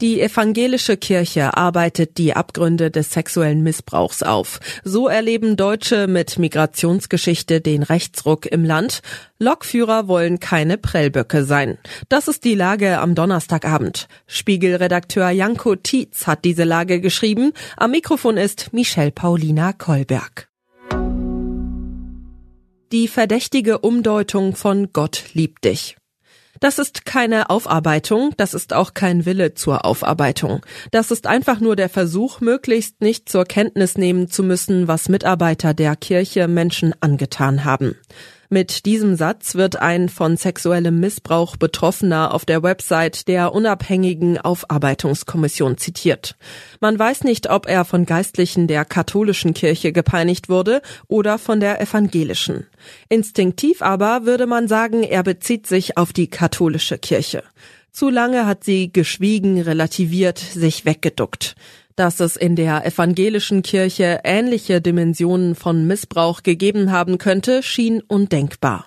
Die evangelische Kirche arbeitet die Abgründe des sexuellen Missbrauchs auf. So erleben Deutsche mit Migrationsgeschichte den Rechtsruck im Land. Lokführer wollen keine Prellböcke sein. Das ist die Lage am Donnerstagabend. Spiegelredakteur Janko Tietz hat diese Lage geschrieben. Am Mikrofon ist Michelle Paulina Kolberg. Die verdächtige Umdeutung von Gott liebt dich. Das ist keine Aufarbeitung, das ist auch kein Wille zur Aufarbeitung. Das ist einfach nur der Versuch, möglichst nicht zur Kenntnis nehmen zu müssen, was Mitarbeiter der Kirche Menschen angetan haben. Mit diesem Satz wird ein von sexuellem Missbrauch Betroffener auf der Website der unabhängigen Aufarbeitungskommission zitiert. Man weiß nicht, ob er von Geistlichen der katholischen Kirche gepeinigt wurde oder von der evangelischen. Instinktiv aber würde man sagen, er bezieht sich auf die katholische Kirche. Zu lange hat sie geschwiegen, relativiert, sich weggeduckt. Dass es in der evangelischen Kirche ähnliche Dimensionen von Missbrauch gegeben haben könnte, schien undenkbar.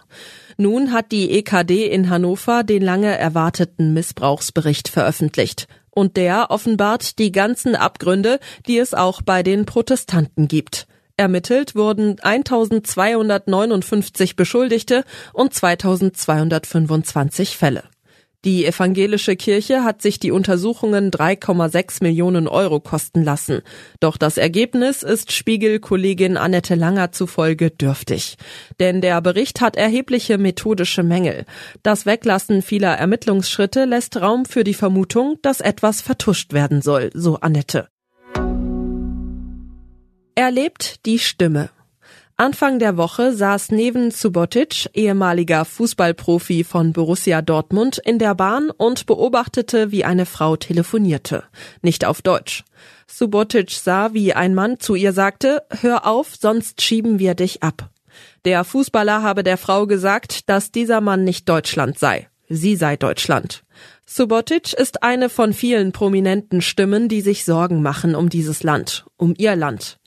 Nun hat die EKD in Hannover den lange erwarteten Missbrauchsbericht veröffentlicht. Und der offenbart die ganzen Abgründe, die es auch bei den Protestanten gibt. Ermittelt wurden 1259 Beschuldigte und 2225 Fälle. Die evangelische Kirche hat sich die Untersuchungen 3,6 Millionen Euro kosten lassen. Doch das Ergebnis ist Spiegel-Kollegin Annette Langer zufolge dürftig. Denn der Bericht hat erhebliche methodische Mängel. Das Weglassen vieler Ermittlungsschritte lässt Raum für die Vermutung, dass etwas vertuscht werden soll, so Annette. Erlebt die Stimme. Anfang der Woche saß Neven Subotic, ehemaliger Fußballprofi von Borussia Dortmund, in der Bahn und beobachtete, wie eine Frau telefonierte. Nicht auf Deutsch. Subotic sah, wie ein Mann zu ihr sagte, hör auf, sonst schieben wir dich ab. Der Fußballer habe der Frau gesagt, dass dieser Mann nicht Deutschland sei. Sie sei Deutschland. Subotic ist eine von vielen prominenten Stimmen, die sich Sorgen machen um dieses Land, um ihr Land.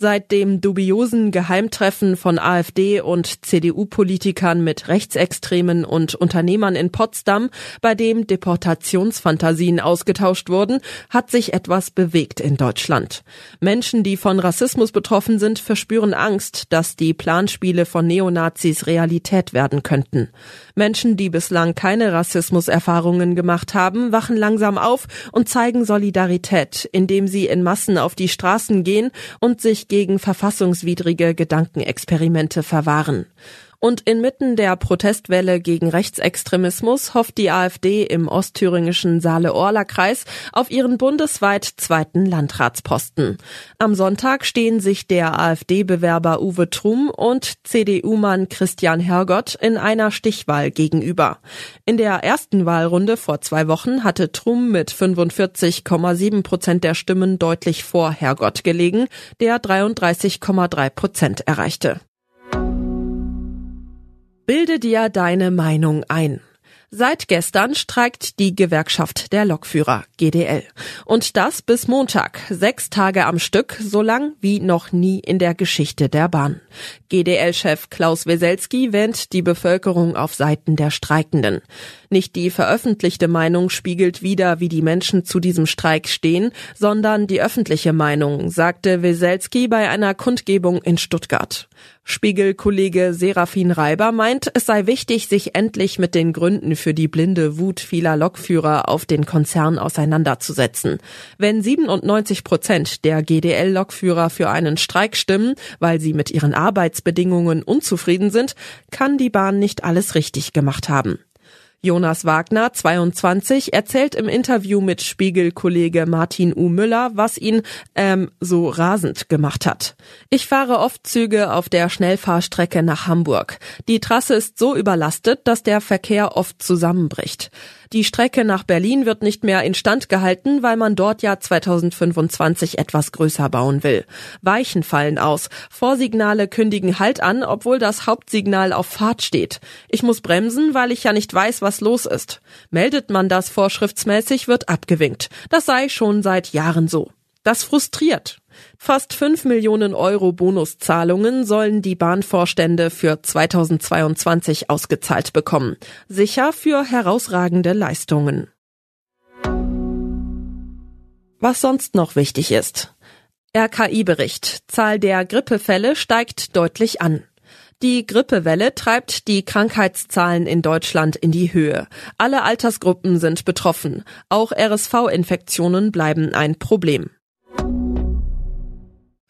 Seit dem dubiosen Geheimtreffen von AfD und CDU-Politikern mit Rechtsextremen und Unternehmern in Potsdam, bei dem Deportationsfantasien ausgetauscht wurden, hat sich etwas bewegt in Deutschland. Menschen, die von Rassismus betroffen sind, verspüren Angst, dass die Planspiele von Neonazis Realität werden könnten. Menschen, die bislang keine Rassismuserfahrungen gemacht haben, wachen langsam auf und zeigen Solidarität, indem sie in Massen auf die Straßen gehen und sich gegen verfassungswidrige Gedankenexperimente verwahren. Und inmitten der Protestwelle gegen Rechtsextremismus hofft die AfD im ostthüringischen Saale-Orla-Kreis auf ihren bundesweit zweiten Landratsposten. Am Sonntag stehen sich der AfD-Bewerber Uwe Trum und CDU-Mann Christian Hergott in einer Stichwahl gegenüber. In der ersten Wahlrunde vor zwei Wochen hatte Trum mit 45,7 Prozent der Stimmen deutlich vor Hergott gelegen, der 33,3 Prozent erreichte. Bilde dir deine Meinung ein. Seit gestern streikt die Gewerkschaft der Lokführer GDL. Und das bis Montag, sechs Tage am Stück, so lang wie noch nie in der Geschichte der Bahn. GDL-Chef Klaus Weselski wähnt die Bevölkerung auf Seiten der Streikenden. Nicht die veröffentlichte Meinung spiegelt wider, wie die Menschen zu diesem Streik stehen, sondern die öffentliche Meinung, sagte Weselski bei einer Kundgebung in Stuttgart. Spiegelkollege Serafin Reiber meint, es sei wichtig, sich endlich mit den Gründen für die blinde Wut vieler Lokführer auf den Konzern auseinanderzusetzen. Wenn 97 Prozent der GDL-Lokführer für einen Streik stimmen, weil sie mit ihren Arbeitsbedingungen unzufrieden sind, kann die Bahn nicht alles richtig gemacht haben. Jonas Wagner, 22, erzählt im Interview mit Spiegelkollege Martin U. Müller, was ihn ähm, so rasend gemacht hat. Ich fahre oft Züge auf der Schnellfahrstrecke nach Hamburg. Die Trasse ist so überlastet, dass der Verkehr oft zusammenbricht. Die Strecke nach Berlin wird nicht mehr instand gehalten, weil man dort ja 2025 etwas größer bauen will. Weichen fallen aus. Vorsignale kündigen Halt an, obwohl das Hauptsignal auf Fahrt steht. Ich muss bremsen, weil ich ja nicht weiß, was los ist. Meldet man das vorschriftsmäßig, wird abgewinkt. Das sei schon seit Jahren so. Das frustriert. Fast 5 Millionen Euro Bonuszahlungen sollen die Bahnvorstände für 2022 ausgezahlt bekommen. Sicher für herausragende Leistungen. Was sonst noch wichtig ist. RKI-Bericht. Zahl der Grippefälle steigt deutlich an. Die Grippewelle treibt die Krankheitszahlen in Deutschland in die Höhe. Alle Altersgruppen sind betroffen. Auch RSV-Infektionen bleiben ein Problem.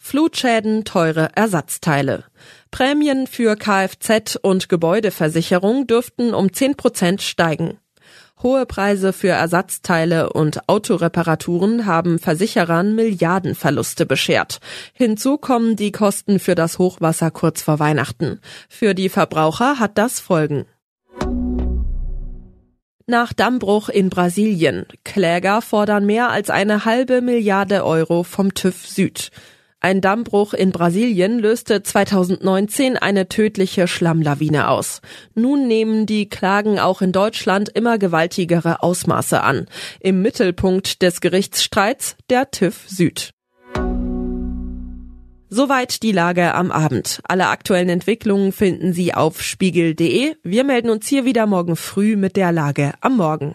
Flutschäden, teure Ersatzteile. Prämien für Kfz und Gebäudeversicherung dürften um 10 Prozent steigen. Hohe Preise für Ersatzteile und Autoreparaturen haben Versicherern Milliardenverluste beschert. Hinzu kommen die Kosten für das Hochwasser kurz vor Weihnachten. Für die Verbraucher hat das Folgen. Nach Dammbruch in Brasilien. Kläger fordern mehr als eine halbe Milliarde Euro vom TÜV Süd. Ein Dammbruch in Brasilien löste 2019 eine tödliche Schlammlawine aus. Nun nehmen die Klagen auch in Deutschland immer gewaltigere Ausmaße an. Im Mittelpunkt des Gerichtsstreits der TÜV Süd. Soweit die Lage am Abend. Alle aktuellen Entwicklungen finden Sie auf spiegel.de. Wir melden uns hier wieder morgen früh mit der Lage am Morgen.